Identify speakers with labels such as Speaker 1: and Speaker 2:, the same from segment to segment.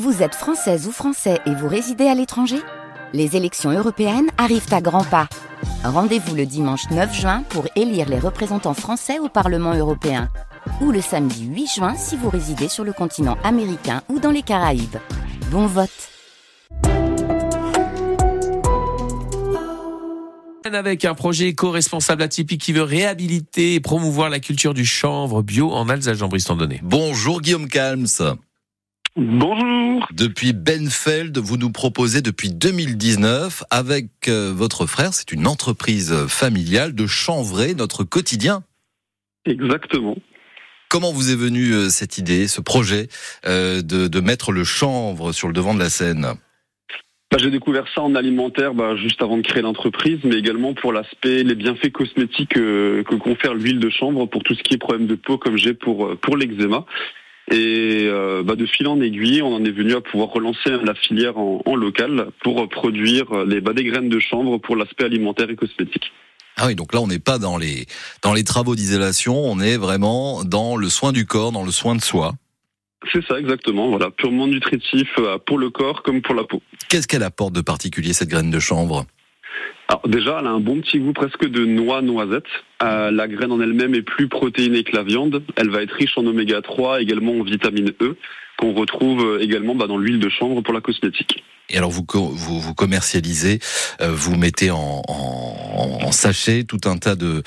Speaker 1: Vous êtes française ou français et vous résidez à l'étranger? Les élections européennes arrivent à grands pas. Rendez-vous le dimanche 9 juin pour élire les représentants français au Parlement européen. Ou le samedi 8 juin si vous résidez sur le continent américain ou dans les Caraïbes. Bon vote
Speaker 2: avec un projet éco-responsable atypique qui veut réhabiliter et promouvoir la culture du chanvre bio en Alsace, Jean-Brice Tandonnet.
Speaker 3: Bonjour Guillaume Calms.
Speaker 4: Bonjour.
Speaker 3: Depuis Benfeld, vous nous proposez depuis 2019 avec euh, votre frère, c'est une entreprise familiale de chanvrer notre quotidien.
Speaker 4: Exactement.
Speaker 3: Comment vous est venue euh, cette idée, ce projet euh, de, de, mettre le chanvre sur le devant de la scène?
Speaker 4: Bah, J'ai découvert ça en alimentaire bah, juste avant de créer l'entreprise, mais également pour l'aspect, les bienfaits cosmétiques que confère l'huile de chanvre pour tout ce qui est problème de peau comme j'ai pour, pour l'eczéma. Et euh, bah de fil en aiguille, on en est venu à pouvoir relancer la filière en, en local pour produire les bah, des graines de chanvre pour l'aspect alimentaire et cosmétique.
Speaker 3: Ah oui, donc là on n'est pas dans les dans les travaux d'isolation, on est vraiment dans le soin du corps, dans le soin de soi.
Speaker 4: C'est ça exactement, voilà, purement nutritif euh, pour le corps comme pour la peau.
Speaker 3: Qu'est-ce qu'elle apporte de particulier cette graine de chanvre?
Speaker 4: Alors déjà, elle a un bon petit goût presque de noix noisette. Euh, la graine en elle-même est plus protéinée que la viande. Elle va être riche en oméga 3, également en vitamine E, qu'on retrouve euh, également bah, dans l'huile de chanvre pour la cosmétique.
Speaker 3: Et alors vous vous, vous commercialisez, euh, vous mettez en, en, sachet tout un tas de,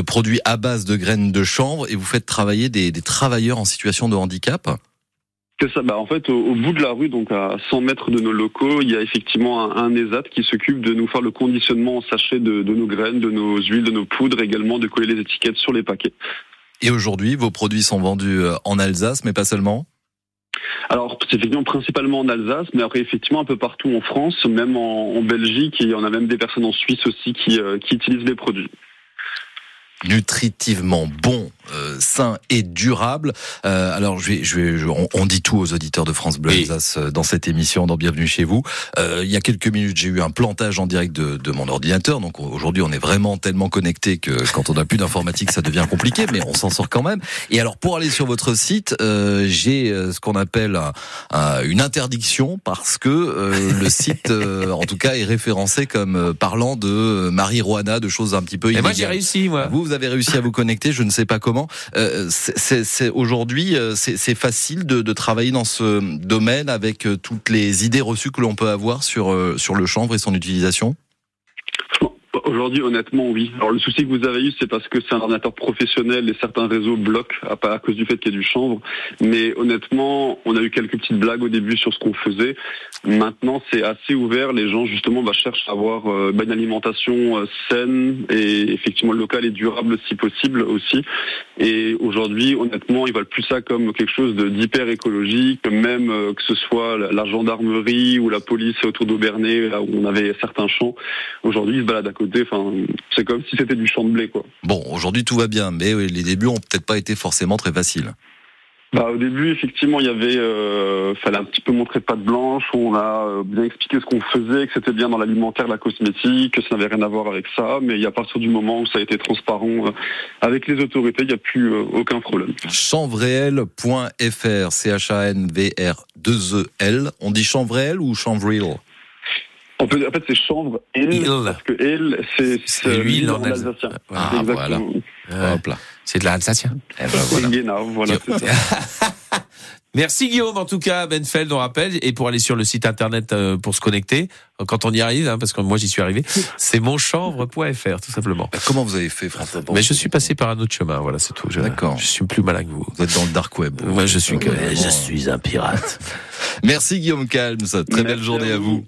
Speaker 3: produits à base de graines de chanvre et vous faites travailler des travailleurs en situation de handicap?
Speaker 4: Ça. Bah, en fait, au, bout de la rue, donc à 100 mètres de nos locaux, il y a effectivement un, un ESAT qui s'occupe de nous faire le conditionnement en sachet de, de, nos graines, de nos huiles, de nos poudres, également de coller les étiquettes sur les paquets.
Speaker 3: Et aujourd'hui, vos produits sont vendus euh, en Alsace, mais pas seulement?
Speaker 4: Alors, c'est effectivement principalement en Alsace, mais après, effectivement, un peu partout en France, même en, en Belgique, et on a même des personnes en Suisse aussi qui, euh, qui utilisent les produits
Speaker 3: nutritivement bon, euh, sain et durable. Euh, alors, je vais, je vais, on, on, dit tout aux auditeurs de France Bleu Alsace euh, dans cette émission, dans Bienvenue chez vous. Euh, il y a quelques minutes, j'ai eu un plantage en direct de, de mon ordinateur. Donc aujourd'hui, on est vraiment tellement connecté que quand on n'a plus d'informatique, ça devient compliqué, mais on s'en sort quand même. Et alors, pour aller sur votre site, euh, j'ai euh, ce qu'on appelle un, une interdiction parce que le site, en tout cas, est référencé comme parlant de Marie Roana, de choses un petit peu.
Speaker 2: Et moi, j'ai réussi, moi.
Speaker 3: Vous, vous avez réussi à vous connecter, je ne sais pas comment. Euh, c'est aujourd'hui, euh, c'est facile de, de, travailler dans ce domaine avec euh, toutes les idées reçues que l'on peut avoir sur sur le chanvre et son utilisation?
Speaker 4: Aujourd'hui, honnêtement, oui. Alors, le souci que vous avez eu, c'est parce que c'est un ordinateur professionnel et certains réseaux bloquent à, cause du fait qu'il y a du chanvre. Mais honnêtement, on a eu quelques petites blagues au début sur ce qu'on faisait. Maintenant, c'est assez ouvert. Les gens, justement, bah, cherchent à avoir euh, bah, une alimentation euh, saine et effectivement locale et durable si possible aussi. Et aujourd'hui, honnêtement, ils veulent plus ça comme quelque chose d'hyper écologique, même euh, que ce soit la gendarmerie ou la police autour d'Aubernay, où on avait certains champs. Aujourd'hui, ils se baladent à côté Enfin, c'est comme si c'était du champ de blé, quoi.
Speaker 3: Bon, aujourd'hui tout va bien, mais les débuts ont peut-être pas été forcément très faciles.
Speaker 4: Bah, au début, effectivement, il y avait, euh, fallait un petit peu montrer de blanche. On a euh, bien expliqué ce qu'on faisait, que c'était bien dans l'alimentaire, la cosmétique, que ça n'avait rien à voir avec ça. Mais a à partir du moment où ça a été transparent euh, avec les autorités, il n'y a plus euh, aucun problème.
Speaker 3: Chanvréel.fr, C-H-A-N-V-R-2-E-L. On dit chanvréel ou chanvreel
Speaker 4: en fait, c'est chanvre il, parce que elle, c'est
Speaker 2: l'huile en alsacien.
Speaker 3: Ah, voilà. Hop là.
Speaker 2: C'est de l'alsacien.
Speaker 4: Eh ben, voilà. voilà
Speaker 2: Merci Guillaume, en tout cas, Benfeld, on rappelle, et pour aller sur le site internet euh, pour se connecter, quand on y arrive, hein, parce que moi j'y suis arrivé, c'est monchanvre.fr, tout simplement.
Speaker 3: Bah, comment vous avez fait, François
Speaker 2: Mais je suis passé par un autre chemin, voilà, c'est tout. D'accord. Je suis plus malin que vous.
Speaker 3: Vous êtes dans le dark web.
Speaker 2: Moi, je suis, je suis un pirate.
Speaker 3: Merci Guillaume Calmes, très belle journée à vous.